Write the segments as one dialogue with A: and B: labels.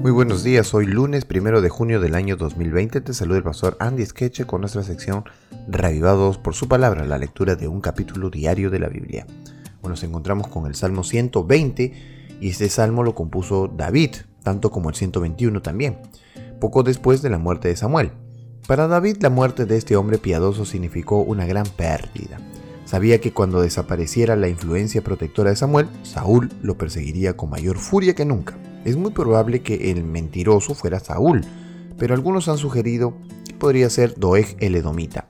A: Muy buenos días, hoy lunes primero de junio del año 2020 te saluda el pastor Andy Skeche con nuestra sección Reavivados por su palabra, la lectura de un capítulo diario de la Biblia. Hoy nos encontramos con el Salmo 120 y este salmo lo compuso David, tanto como el 121 también, poco después de la muerte de Samuel. Para David la muerte de este hombre piadoso significó una gran pérdida. Sabía que cuando desapareciera la influencia protectora de Samuel, Saúl lo perseguiría con mayor furia que nunca. Es muy probable que el mentiroso fuera Saúl, pero algunos han sugerido que podría ser Doeg el Edomita.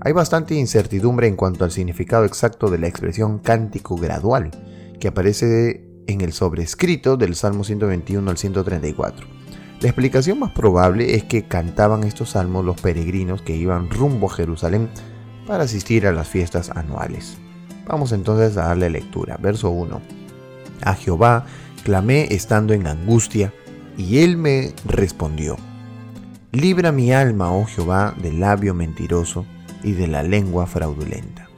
A: Hay bastante incertidumbre en cuanto al significado exacto de la expresión cántico gradual, que aparece en el sobrescrito del Salmo 121 al 134. La explicación más probable es que cantaban estos salmos los peregrinos que iban rumbo a Jerusalén para asistir a las fiestas anuales. Vamos entonces a darle lectura. Verso 1. A Jehová clamé estando en angustia, y él me respondió. Libra mi alma, oh Jehová, del labio mentiroso y de la lengua fraudulenta.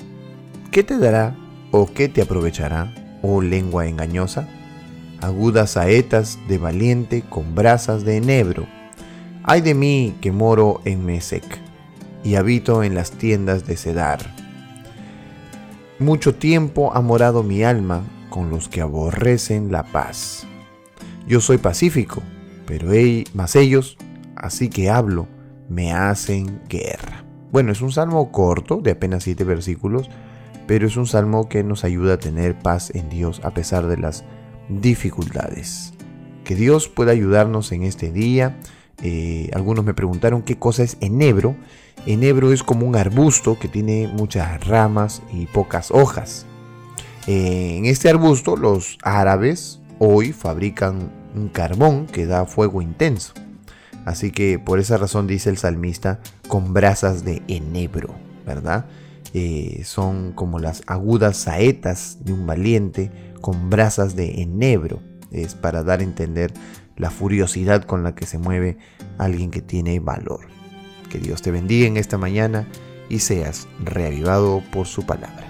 A: ¿Qué te dará o qué te aprovechará, oh lengua engañosa? Agudas saetas de valiente con brasas de enebro. Ay de mí que moro en Mesec y habito en las tiendas de Cedar. Mucho tiempo ha morado mi alma con los que aborrecen la paz. Yo soy pacífico, pero más ellos, así que hablo, me hacen guerra. Bueno, es un salmo corto, de apenas siete versículos, pero es un salmo que nos ayuda a tener paz en Dios a pesar de las dificultades. Que Dios pueda ayudarnos en este día. Eh, algunos me preguntaron qué cosa es enebro. Enebro es como un arbusto que tiene muchas ramas y pocas hojas. En este arbusto los árabes hoy fabrican un carbón que da fuego intenso. Así que por esa razón dice el salmista con brasas de enebro, ¿verdad? Eh, son como las agudas saetas de un valiente con brasas de enebro. Es para dar a entender la furiosidad con la que se mueve alguien que tiene valor. Que Dios te bendiga en esta mañana y seas reavivado por su palabra.